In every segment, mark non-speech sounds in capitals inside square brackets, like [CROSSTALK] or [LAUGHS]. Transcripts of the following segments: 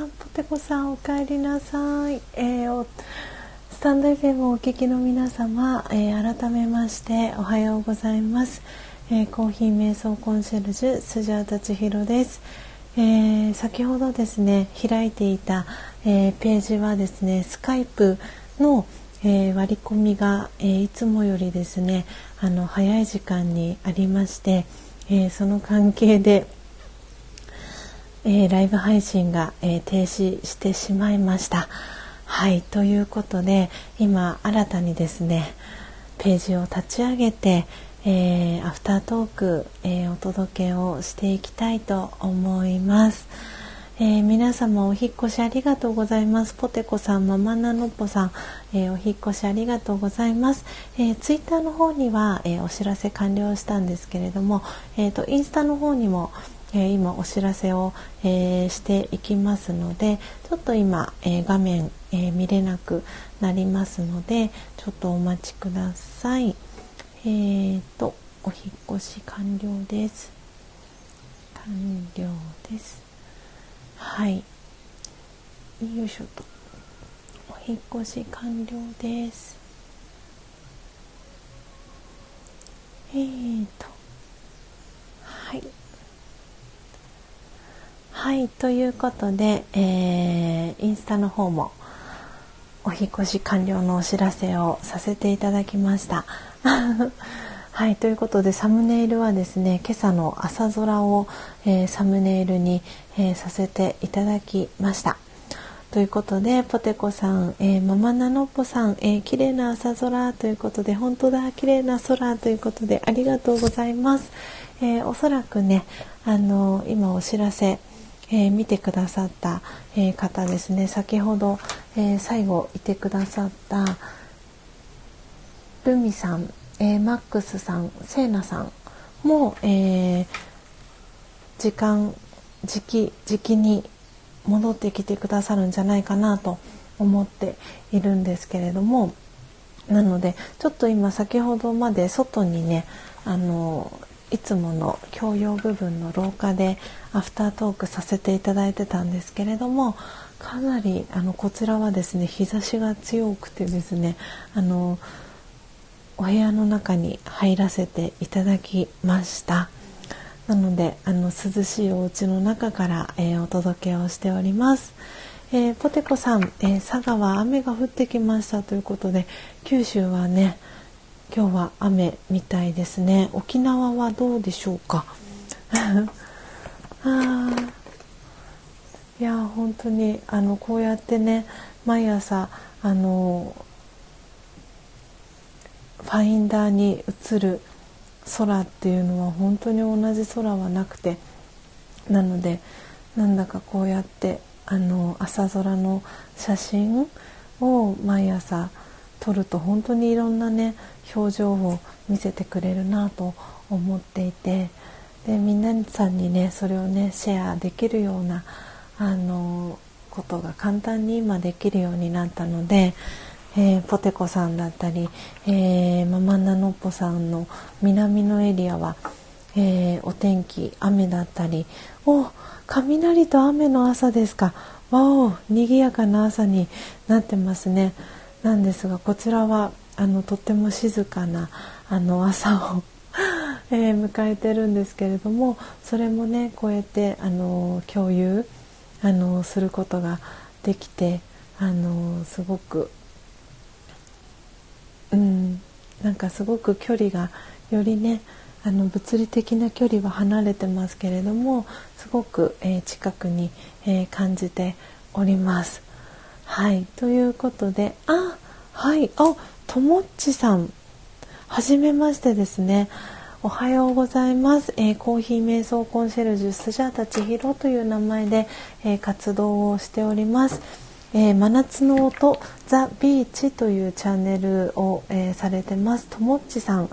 あポテコさんお帰りなさい、えー、スタンド FM をお聞きの皆様、えー、改めましておはようございます、えー、コーヒー瞑想コンシェルジュスジャータチヒロです、え先ほどですね開いていた、えページはですねスカイプの、え割り込みが、えいつもよりですねあの早い時間にありまして、えその関係でえー、ライブ配信が、えー、停止してしまいました。はいということで今新たにですねページを立ち上げて、えー、アフタートーク、えお届けをしていきたいと思います。えー、皆様お引越しありがとうございます。ポテコさん、ママナノッポさん、えー、お引越しありがとうございます。えー、ツイッターの方には、えお知らせ完了したんですけれども、えっ、とインスタの方にも、えー、今お知らせを、えー、していきますのでちょっと今、えー、画面、え見れなくなりますのでちょっとお待ちください。えーとお引越し完了です。完了です。はい。よいしょと。お引越し完了です。えーと。はい。はいということで、えー、インスタの方もお引越し完了のお知らせをさせていただきました。[LAUGHS] はいということでサムネイルはですね今朝の朝空を、えー、サムネイルに、えー、させていただきました。ということでポテコさん、えー、ママナノッポさん、えー、綺麗な朝空ということで本当だ綺麗な空ということでありがとうございます。えー、おそらくねあの今お知らせえー、見てくださった、えー、方ですね。先ほど、えー、最後いてくださったルミさん、えマックスさんセイナさんも、え時間時期時期に戻ってきてくださるんじゃないかなと思っているんですけれども。なのでちょっと今先ほどまで外にねあのいつもの共用部分の廊下でアフタートークさせていただいてたんですけれどもかなりあのこちらはですね日差しが強くてですねあのお部屋の中に入らせていただきました。なのであの涼しいお家の中から、えー、お届けをしております、えー、ポテコさん、えー、佐賀は雨が降ってきましたということで九州はね今日は雨みたいですね。沖縄はどうでしょうか？[LAUGHS] あいや本当にあのこうやってね毎朝あのファインダーに映る空っていうのは本当に同じ空はなくてなのでなんだかこうやってあの朝空の写真を毎朝撮ると本当にいろんなね表情を見せてくれるなと思っていてで皆さんにねそれをねシェアできるようなあのことが簡単に今できるようになったので、えー、ポテコさんだったり、えー、ママナノッポさんの南のエリアは、えー、お天気雨だったりお雷と雨の朝ですかわお賑やかな朝になってますね。なんですがこちらはあのとっても静かなあの朝を [LAUGHS] えー、迎えてるんですけれどもそれもねこうやってあの共有あのすることができてあのすごくうんなんかすごく距離がよりねあの物理的な距離は離れてますけれどもすごく、えー、近くに、えー、感じております。はい。ということであはい。あともっちさん。はじめましてですね。おはようございます、えー、コーヒー瞑想コンシェルジュスジャータ千尋という名前で、えー、活動をしております、えー、真夏の音ザ・ビーチというチャンネルを、えされてます。ともっちさん。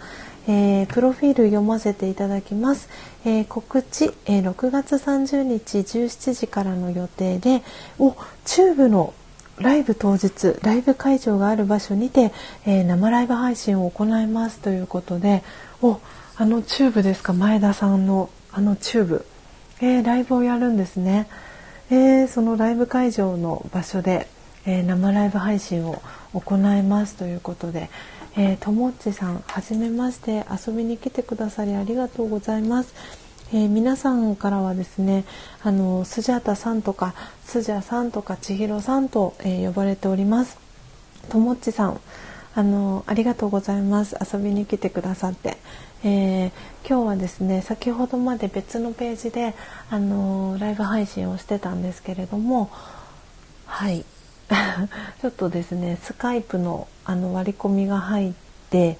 えー、プロフィール読ませていただきます、えー、告知、えー、6月30日17時からの予定でおチューブのライブ当日ライブ会場がある場所にて、えー、生ライブ配信を行いますということでおあのチューブですか？前田さんのあの TUBE、えー、ライブをやるんですね。えー、そのライブ会場の場所で、え、生ライブ配信を行いますということで、え、ともっちさんはじめまして遊びに来てくださりありがとうございます。えー、皆さんからはですねあのスジャタさんとかスジャさんとか千尋さんと、えー、呼ばれております。ともっちさんあのありがとうございます。遊びに来てくださって、えー、今日はですね先ほどまで別のページであのライブ配信をしてたんですけれどもはい。[LAUGHS] ちょっとですねスカイプのあの割り込みが入って、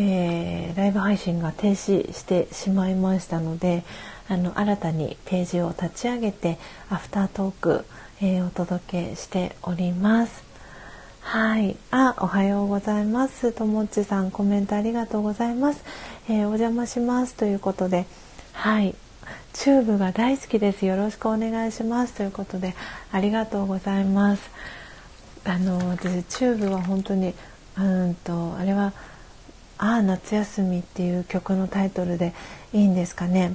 えー、ライブ配信が停止してしまいましたのであの新たにページを立ち上げてアフタートーク、えー、お届けしております。はい、あ、おはようございます。ともっちさん、コメントありがとうございます。えー、お邪魔しますということで、はい、チューブが大好きです。よろしくお願いしますということで、ありがとうございます。あの私チューブは本当にうんとあれはあー夏休みっていう曲のタイトルでいいんですかね？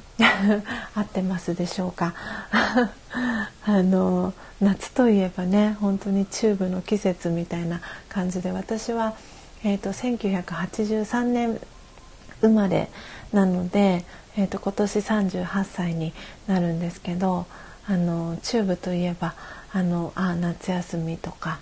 [LAUGHS] 合ってますでしょうか？[LAUGHS] あの夏といえばね本当にチューブの季節みたいな感じで私は、えーと、1983年生まれなので、えーと、今年38歳になるんですけどあのチューブといえばあのあー夏休みとか